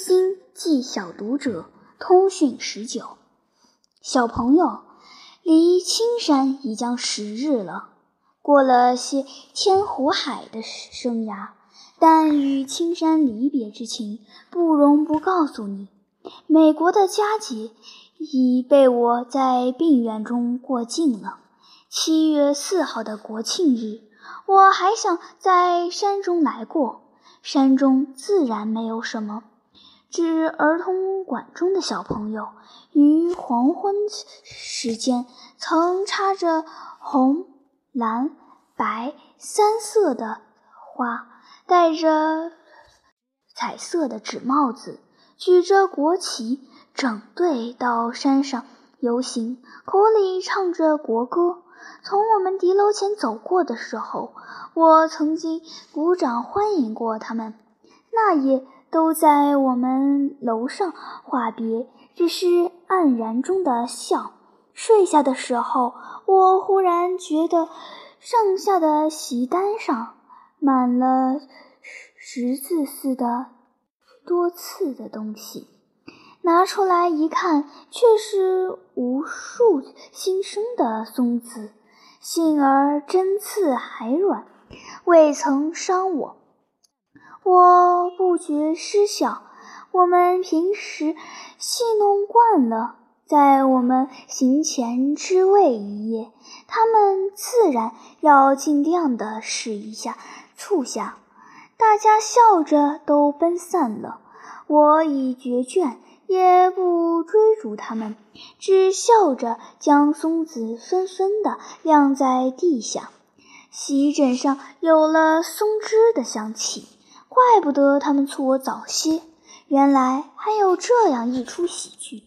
心寄小读者通讯十九，小朋友，离青山已将十日了，过了些天湖海的生涯，但与青山离别之情，不容不告诉你。美国的佳节已被我在病院中过尽了。七月四号的国庆日，我还想在山中来过。山中自然没有什么。指儿童馆中的小朋友，于黄昏时间曾插着红、蓝、白三色的花，戴着彩色的纸帽子，举着国旗，整队到山上游行，口里唱着国歌。从我们敌楼前走过的时候，我曾经鼓掌欢迎过他们。那夜。都在我们楼上话别，只是黯然中的笑。睡下的时候，我忽然觉得上下的席单上满了十字似的多刺的东西，拿出来一看，却是无数新生的松子，幸而针刺还软，未曾伤我。我不觉失笑。我们平时戏弄惯了，在我们行前知味一夜，他们自然要尽量的试一下促下。大家笑着都奔散了。我已觉倦，也不追逐他们，只笑着将松子纷纷的晾在地下。席枕上有了松枝的香气。怪不得他们促我早些，原来还有这样一出喜剧。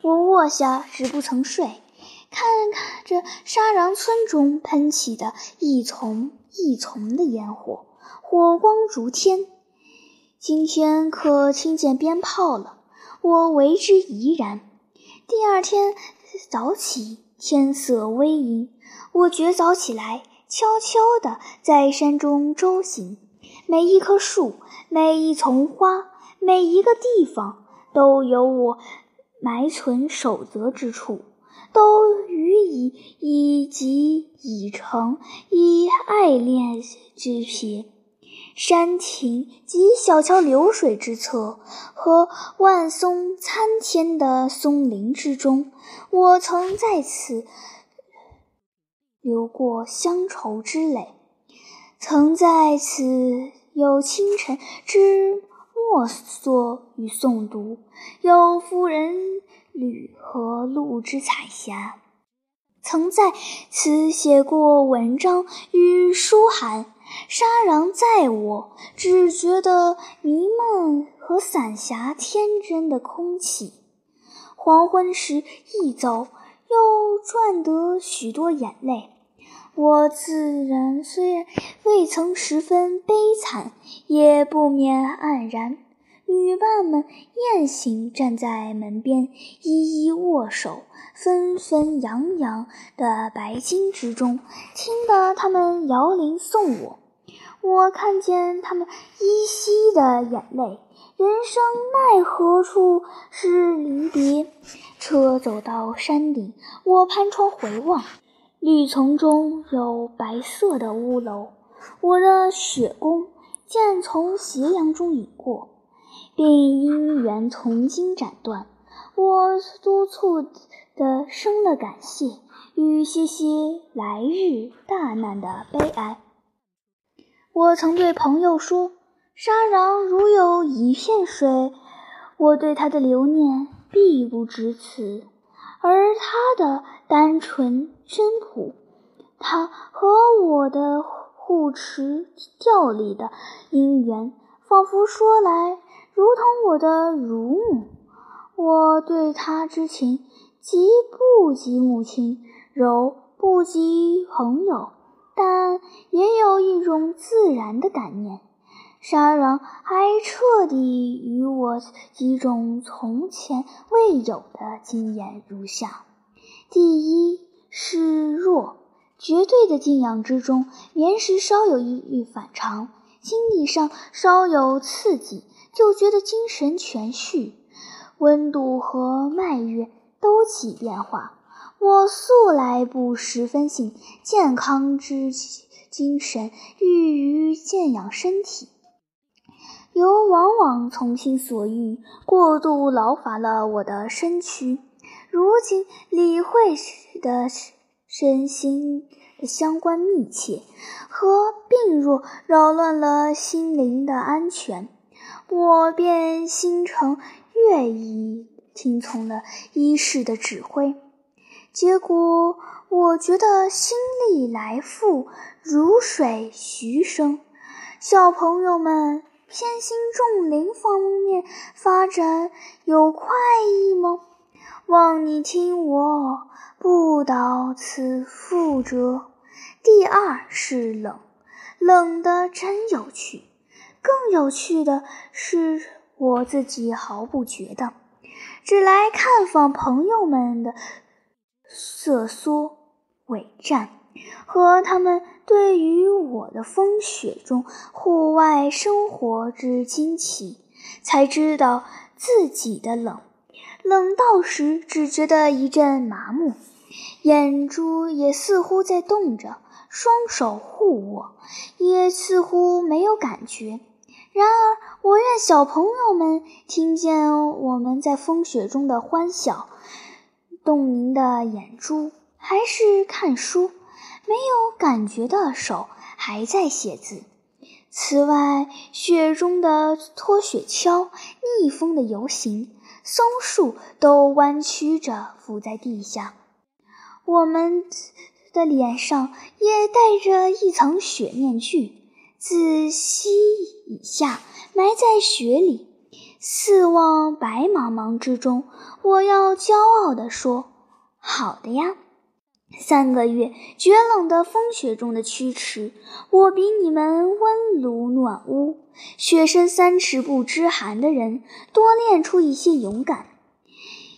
我卧下直不曾睡，看着沙瓤村中喷起的一丛一丛的烟火，火光如天。今天可听见鞭炮了，我为之怡然。第二天早起，天色微阴，我觉早起来，悄悄地在山中周行。每一棵树，每一丛花，每一个地方，都有我埋存守则之处，都予以以及以诚，以爱恋之撇。山亭及小桥流水之侧，和万松参天的松林之中，我曾在此流过乡愁之泪，曾在此。有清晨之默诵与诵读，有夫人旅和露之彩霞。曾在此写过文章与书函。沙瓤在我，只觉得弥漫和散霞天真的空气。黄昏时一走，又赚得许多眼泪。我自然虽然未曾十分悲惨，也不免黯然。女伴们雁行站在门边，一一握手，纷纷扬扬的白巾之中，听得他们摇铃送我。我看见他们依稀的眼泪。人生奈何处是离别？车走到山顶，我攀窗回望。绿丛中有白色的屋楼，我的雪弓箭从斜阳中引过，并因缘从今斩断。我督促的生了感谢与些些来日大难的悲哀。我曾对朋友说：“沙瓤如有一片水，我对它的留念必不止此。”而他的单纯真朴，他和我的护持调里的姻缘，仿佛说来如同我的乳母。我对他之情，极不及母亲，柔不及朋友，但也有一种自然的感念。沙瓤还彻底与我几种从前未有的经验如下：第一是弱，绝对的敬仰之中，棉时稍有一反常，心理上稍有刺激，就觉得精神全续，温度和脉跃都起变化。我素来不十分信健康之精神寓于健养身体，又往往从心所欲，过度劳乏了我的身躯。如今理会的身心的相关密切，和病弱扰乱了心灵的安全，我便心诚愿意听从了医师的指挥。结果，我觉得心力来复，如水徐生。小朋友们，偏心重灵方面发展有快意吗？望你听我不蹈此覆辙。第二是冷，冷的真有趣。更有趣的是，我自己毫不觉得，只来看访朋友们的瑟缩伪战，和他们对于我的风雪中户外生活之惊奇，才知道自己的冷。冷到时，只觉得一阵麻木，眼珠也似乎在动着，双手互握，也似乎没有感觉。然而，我愿小朋友们听见我们在风雪中的欢笑，冻凝的眼珠还是看书，没有感觉的手还在写字。此外，雪中的拖雪橇逆风的游行。松树都弯曲着伏在地下，我们的脸上也带着一层雪面具，自膝以下埋在雪里。四望白茫茫之中，我要骄傲地说：“好的呀。”三个月绝冷的风雪中的驱驰，我比你们温炉暖屋、雪深三尺不知寒的人多练出一些勇敢。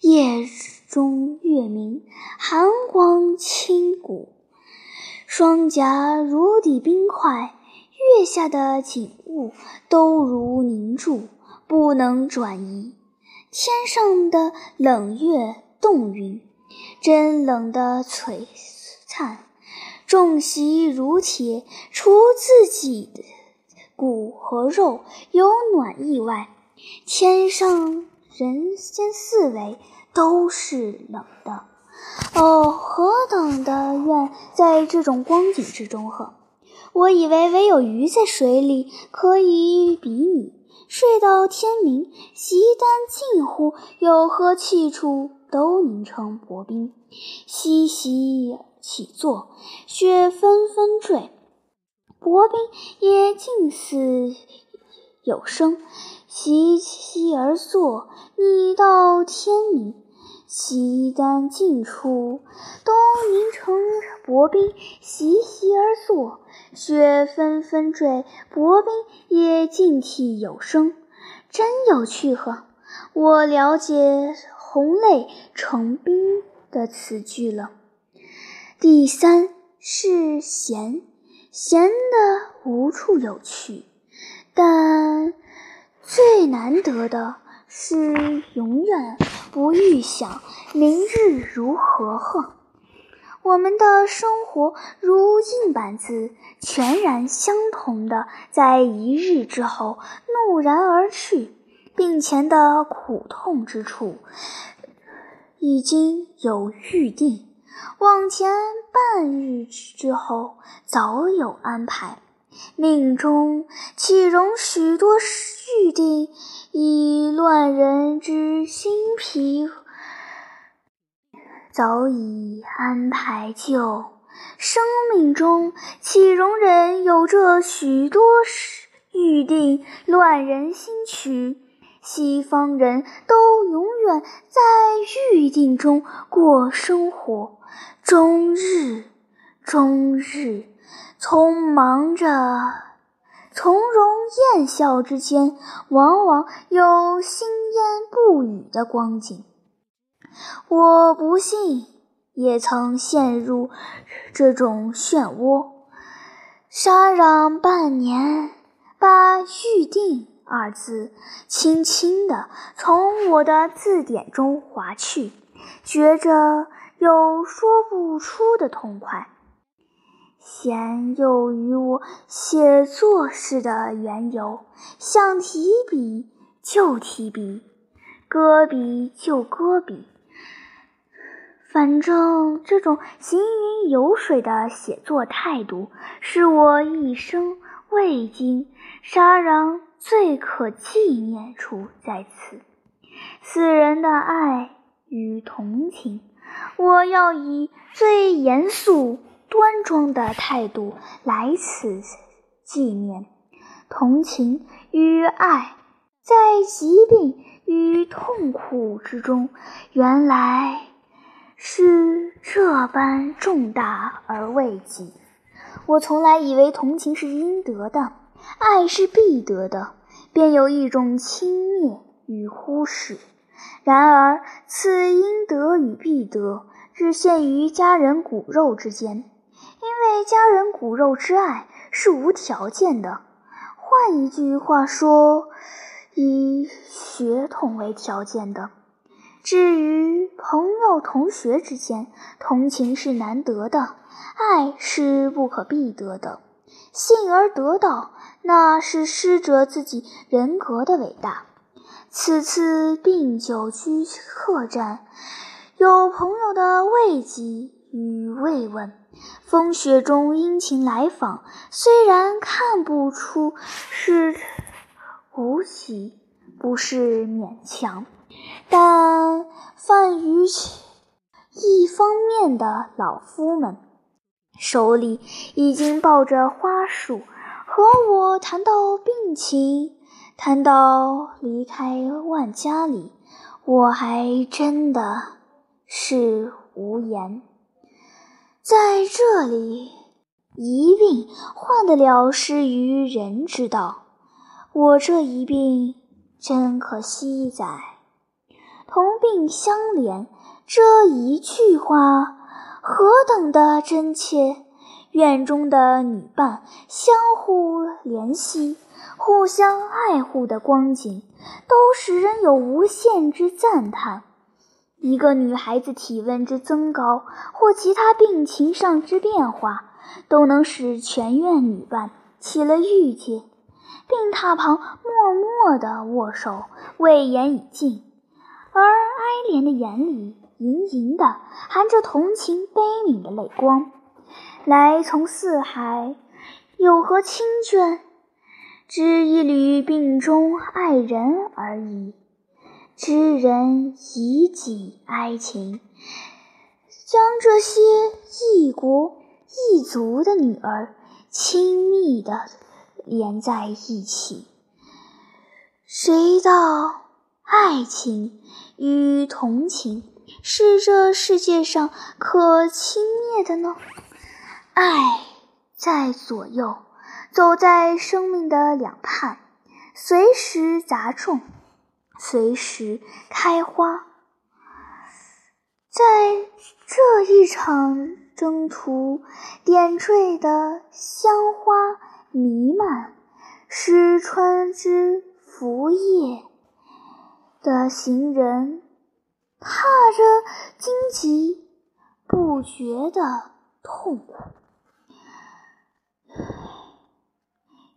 夜中月明，寒光侵骨，双颊如抵冰块，月下的景物都如凝住，不能转移。天上的冷月冻云。真冷的璀璨，重袭如铁，除自己的骨和肉有暖意外，天上人间四围都是冷的。哦，何等的愿在这种光景之中呵！我以为唯有鱼在水里可以比拟，睡到天明，席丹近乎，有何去处？都凝成薄冰，窸窸起坐，雪纷纷坠，薄冰也近似有声，窸窸而坐，拟到天明。西丹近处，都凝成薄冰，窸窸而坐，雪纷纷坠，薄冰也静替有声，真有趣呵！我了解。红泪成冰的词句了。第三是闲，闲的无处有趣，但最难得的是永远不预想明日如何呵。我们的生活如硬板子，全然相同的，在一日之后怒然而去。病前的苦痛之处已经有预定，往前半日之后早有安排。命中岂容许多预定以乱人之心脾？早已安排就，生命中岂容忍有这许多预定乱人心曲？西方人都永远在预定中过生活，终日，终日，匆忙着，从容宴笑之间，往往有心烟不语的光景。我不信，也曾陷入这种漩涡，沙嚷半年，把预定。二字轻轻地从我的字典中划去，觉着有说不出的痛快。弦又与我写作诗的缘由，想提笔就提笔，搁笔就搁笔。反正这种行云流水的写作态度，是我一生未经杀人最可纪念处在此。死人的爱与同情，我要以最严肃。端庄的态度来此纪念，同情与爱，在疾病与痛苦之中，原来是这般重大而慰藉。我从来以为同情是应得的，爱是必得的，便有一种轻蔑与忽视。然而，此应得与必得，只限于家人骨肉之间。因为家人骨肉之爱是无条件的，换一句话说，以血统为条件的。至于朋友、同学之间，同情是难得的，爱是不可必得的。幸而得到，那是施者自己人格的伟大。此次病久居客栈，有朋友的慰藉。与慰问，风雪中殷勤来访，虽然看不出是无喜，不是勉强，但泛于一方面的老夫们，手里已经抱着花束，和我谈到病情，谈到离开万家里，我还真的是无言。在这里，一病患得了失于人之道。我这一病真可惜哉！同病相怜这一句话，何等的真切！院中的女伴相互怜惜、互相爱护的光景，都使人有无限之赞叹。一个女孩子体温之增高，或其他病情上之变化，都能使全院女伴起了郁结，病榻旁默默地握手，未言已尽，而哀怜的眼里盈盈的含着同情悲悯的泪光，来从四海，有何亲眷？知一缕病中爱人而已。知人以己哀情，将这些异国异族的女儿亲密的连在一起。谁道爱情与同情是这世界上可轻蔑的呢？爱在左右，走在生命的两畔，随时砸中。随时开花，在这一场征途，点缀的香花弥漫，使穿之拂叶的行人踏着荆棘，不觉的痛苦。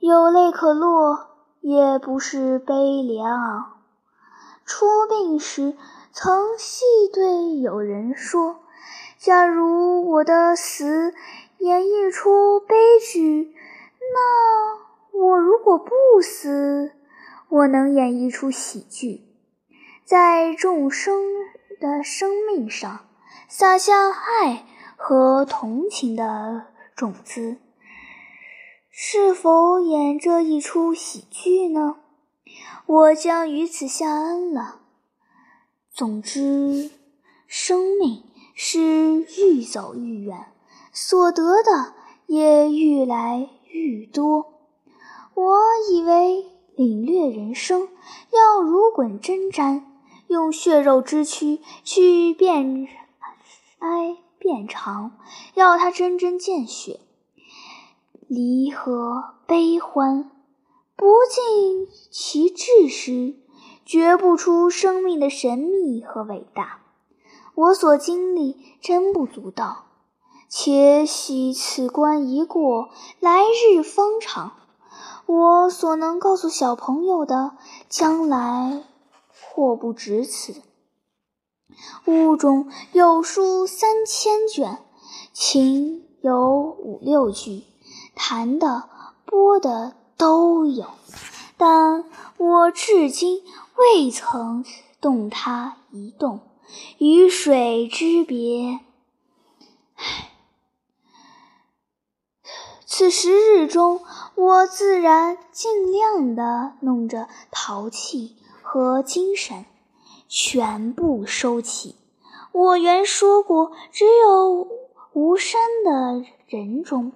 有泪可落，也不是悲凉。出殡时，曾细对友人说：“假如我的死演绎出悲剧，那我如果不死，我能演绎出喜剧，在众生的生命上撒下爱和同情的种子，是否演这一出喜剧呢？”我将于此下恩了。总之，生命是愈走愈远，所得的也愈来愈多。我以为领略人生要如滚针毡，用血肉之躯去变哀变长，要它针针见血，离合悲欢。不尽其志时，觉不出生命的神秘和伟大。我所经历真不足道，且喜此关一过，来日方长。我所能告诉小朋友的，将来或不止此。屋中有书三千卷，琴有五六句，弹的、拨的都有，但我至今未曾动它一动。与水之别，唉。此时日中，我自然尽量的弄着淘气和精神，全部收起。我原说过，只有无山的人中，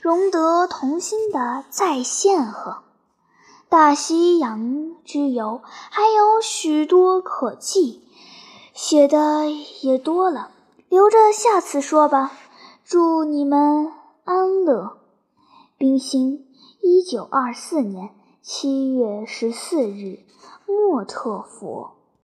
融得童心的再现呵。大西洋之游，还有许多可记。写的也多了，留着下次说吧。祝你们安乐。冰心，一九二四年七月十四日，莫特佛。